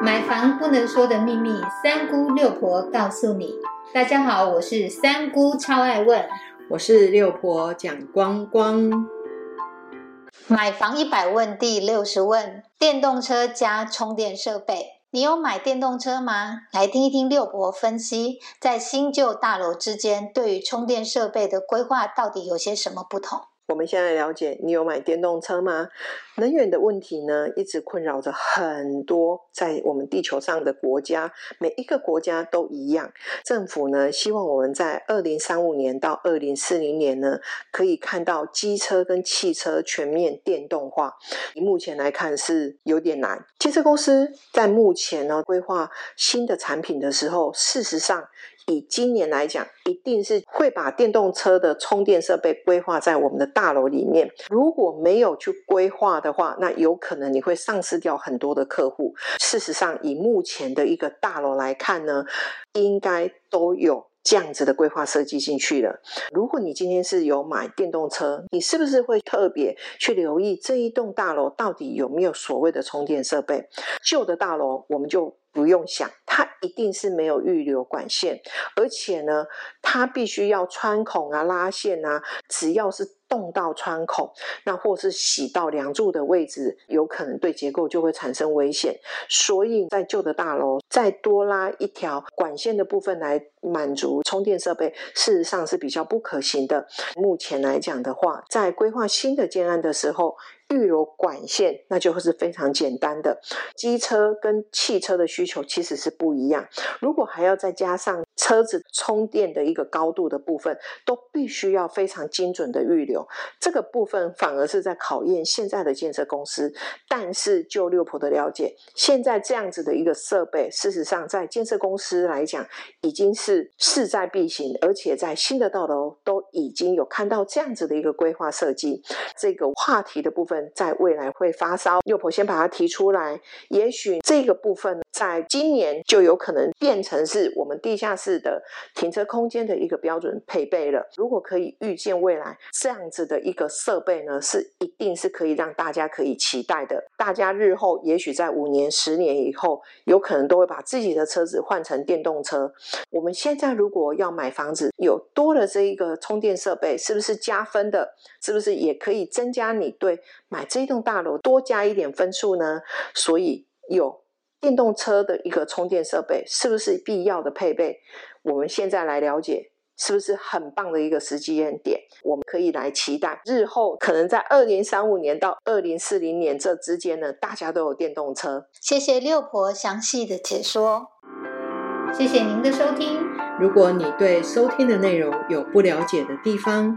买房不能说的秘密，三姑六婆告诉你。大家好，我是三姑，超爱问。我是六婆蒋光光。买房一百问第六十问：电动车加充电设备，你有买电动车吗？来听一听六婆分析，在新旧大楼之间，对于充电设备的规划到底有些什么不同？我们现在了解，你有买电动车吗？能源的问题呢，一直困扰着很多在我们地球上的国家，每一个国家都一样。政府呢，希望我们在二零三五年到二零四零年呢，可以看到机车跟汽车全面电动化。以目前来看是有点难。汽车公司在目前呢规划新的产品的时候，事实上。以今年来讲，一定是会把电动车的充电设备规划在我们的大楼里面。如果没有去规划的话，那有可能你会丧失掉很多的客户。事实上，以目前的一个大楼来看呢，应该都有这样子的规划设计进去了。如果你今天是有买电动车，你是不是会特别去留意这一栋大楼到底有没有所谓的充电设备？旧的大楼我们就。不用想，它一定是没有预留管线，而且呢，它必须要穿孔啊、拉线啊，只要是。动到穿孔，那或是洗到梁柱的位置，有可能对结构就会产生危险。所以在旧的大楼再多拉一条管线的部分来满足充电设备，事实上是比较不可行的。目前来讲的话，在规划新的建案的时候，预留管线那就会是非常简单的。机车跟汽车的需求其实是不一样，如果还要再加上车子充电的一个高度的部分，都必须要非常精准的预留。这个部分反而是在考验现在的建设公司，但是就六婆的了解，现在这样子的一个设备，事实上在建设公司来讲，已经是势在必行，而且在新的大楼都已经有看到这样子的一个规划设计。这个话题的部分在未来会发烧，六婆先把它提出来，也许这个部分在今年就有可能变成是我们地下室的停车空间的一个标准配备了。如果可以预见未来这样。子的一个设备呢，是一定是可以让大家可以期待的。大家日后也许在五年、十年以后，有可能都会把自己的车子换成电动车。我们现在如果要买房子，有多了这一个充电设备，是不是加分的？是不是也可以增加你对买这栋大楼多加一点分数呢？所以有电动车的一个充电设备，是不是必要的配备？我们现在来了解。是不是很棒的一个时间点？我们可以来期待日后可能在二零三五年到二零四零年这之间呢，大家都有电动车。谢谢六婆详细的解说，谢谢您的收听。如果你对收听的内容有不了解的地方，